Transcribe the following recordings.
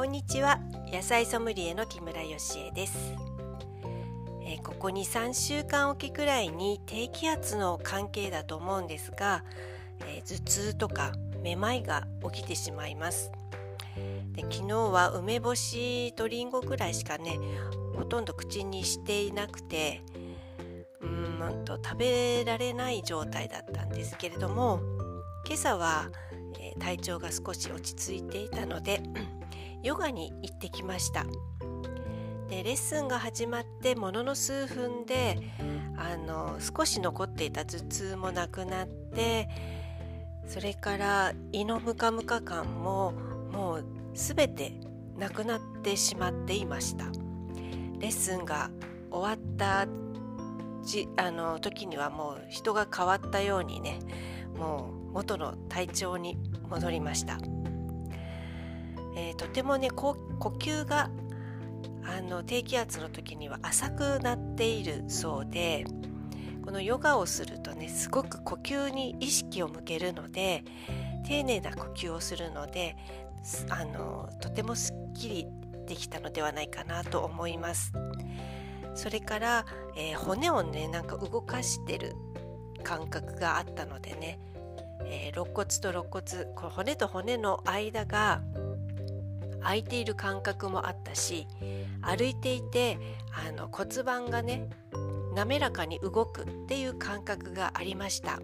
こんにちは。野菜ソムリエの木村よしえです、えー、ここに3週間おきくらいに低気圧の関係だと思うんですが、えー、頭痛とかめまいが起きてしまいます。で昨日は梅干しとりんごぐらいしかねほとんど口にしていなくてうんと食べられない状態だったんですけれども今朝は、えー、体調が少し落ち着いていたのでヨガに行ってきましたでレッスンが始まってものの数分であの少し残っていた頭痛もなくなってそれから胃のムカムカ感ももう全てなくなってしまっていましたレッスンが終わったじあの時にはもう人が変わったようにねもう元の体調に戻りました。えー、とてもね呼吸があの低気圧の時には浅くなっているそうでこのヨガをするとねすごく呼吸に意識を向けるので丁寧な呼吸をするのであのとてもすっきりできたのではないかなと思います。それから、えー、骨をねなんか動かしてる感覚があったのでね、えー、肋骨と肋骨この骨と骨の間が空いている感覚もあったし歩いていてあの骨盤がね滑らかに動くっていう感覚がありました、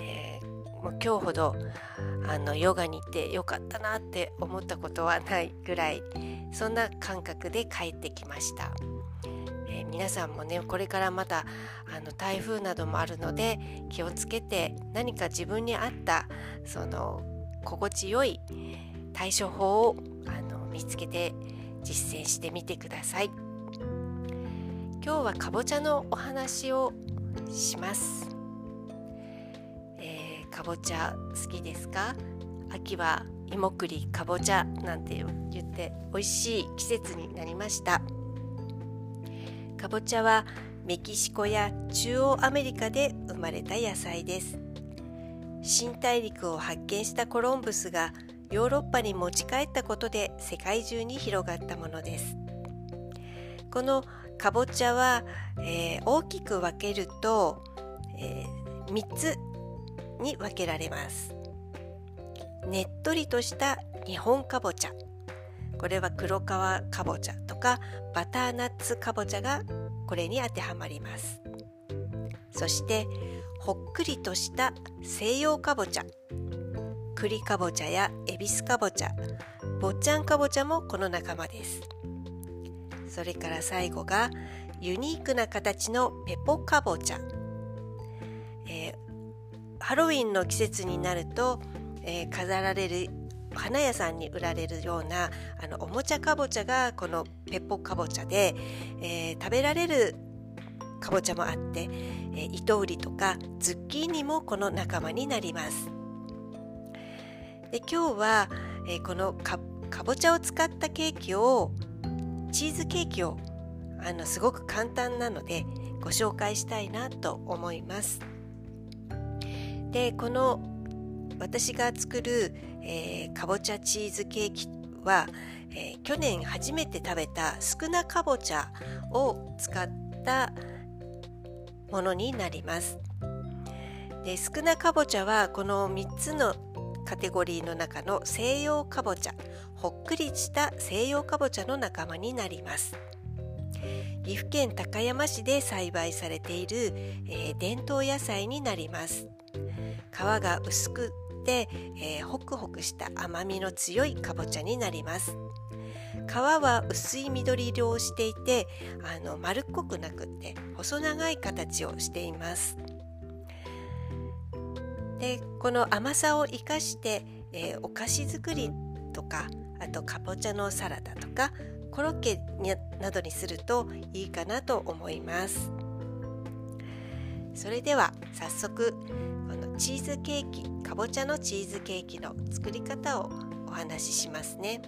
えー、もう今日ほどあのヨガに行ってよかったなって思ったことはないぐらいそんな感覚で帰ってきました、えー、皆さんもねこれからまたあの台風などもあるので気をつけて何か自分に合ったその心地よい対処法をあの見つけて実践してみてください。今日はかぼちゃのお話をします、えー、かぼちゃ好きですか？秋は芋栗かぼちゃなんて言って美味しい季節になりました。かぼちゃはメキシコや中央アメリカで生まれた野菜です。新大陸を発見したコロンブスがヨーロッパに持ち帰ったことで世界中に広がったものです。このかぼちゃは、えー、大きく分けると、えー、3つに分けられます。ねっとりとした日本かぼちゃこれは黒皮かぼちゃとかバターナッツかぼちゃがこれに当てはまります。そしてほっくりとした西洋かぼちゃ栗かぼちゃやエビスかぼちゃ坊ちゃんかぼちゃもこの仲間です。それから最後がユニークな形のペポかぼちゃ、えー、ハロウィンの季節になると、えー、飾られる花屋さんに売られるようなあのおもちゃかぼちゃがこのペポかぼちゃで、えー、食べられるかぼちゃもあって、えー、糸売りとかズッキーニもこの仲間になります。で今日は、えー、このかかぼちゃを使ったケーキをチーズケーキをあのすごく簡単なのでご紹介したいなと思います。でこの私が作る、えー、かぼちゃチーズケーキは、えー、去年初めて食べた少なかぼちゃを使ったものになります。で少なかぼちゃはこの3つのカテゴリーの中の西洋かぼちゃほっくりした西洋かぼちゃの仲間になります。岐阜県高山市で栽培されている、えー、伝統野菜になります。皮が薄くて、えー、ホクホクした甘みの強いかぼちゃになります。皮は薄い緑色をしていてあの丸っこくなくって細長い形をしています。でこの甘さを生かして、えー、お菓子作りとかあとかぼちゃのサラダとかコロッケなどにするといいかなと思います。それでは早速このチーズケーキかぼちゃのチーズケーキの作り方をお話ししますね、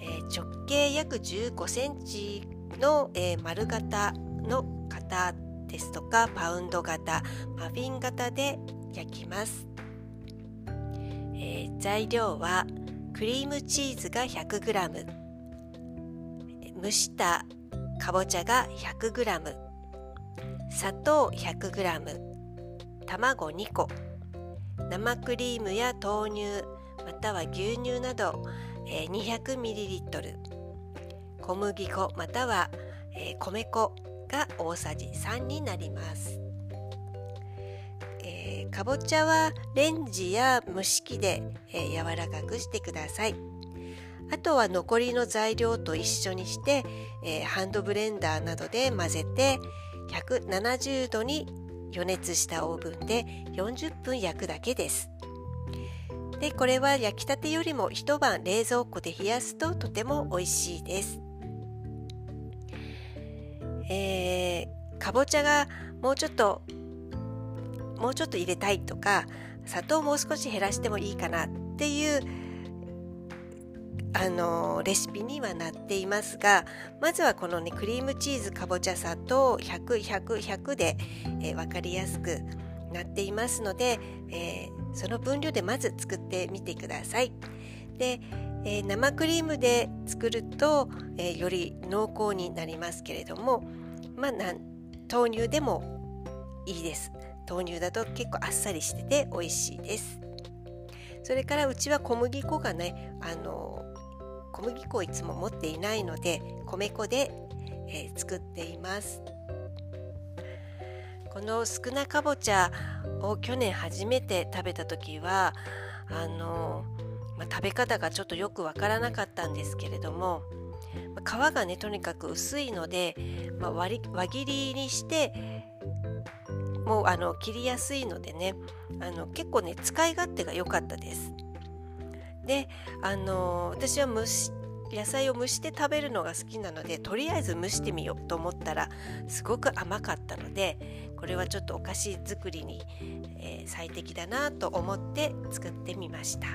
えー、直径約15センチの、えー、丸型の型ですとかパウンド型マフィン型で焼きます、えー、材料はクリームチーズが 100g 蒸したかぼちゃが 100g 砂糖 100g 卵2個。生クリームや豆乳または牛乳など 200ml 小麦粉または米粉が大さじ3になります、えー、かぼちゃはレンジや蒸し器で、えー、柔らかくしてください。あとは残りの材料と一緒にして、えー、ハンドブレンダーなどで混ぜて170度に予熱したオーブンで40分焼くだけです。でこれは焼きたてよりも一晩冷蔵庫で冷やすととても美味しいです。えー、かぼちゃがもうちょっともうちょっと入れたいとか砂糖もう少し減らしてもいいかなっていうあのレシピにはなっていますがまずはこのねクリームチーズかぼちゃ砂糖100100で、えー、分かりやすくなっていますので、えー、その分量でまず作ってみてください。でえー、生クリームで作ると、え、より濃厚になりますけれども、まあ、豆乳でもいいです豆乳だと結構あっさりしてて美味しいです。それからうちは小麦粉がねあの小麦粉をいつも持っていないので米粉で、えー、作っています。この少なかぼちゃを去年初めて食べた時はあのまあ、食べ方がちょっとよくわからなかったんですけれども皮がねとにかく薄いので、まあ、割輪切りにしてもうあの切りやすいのでねあの結構ね使い勝手が良かったです。であの私は蒸し野菜を蒸して食べるのが好きなのでとりあえず蒸してみようと思ったらすごく甘かったのでこれはちょっとお菓子作りに、えー、最適だなと思って作ってみました。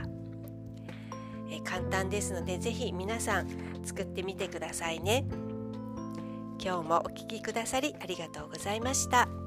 え簡単ですので是非皆さん作ってみてくださいね今日もお聴きくださりありがとうございました。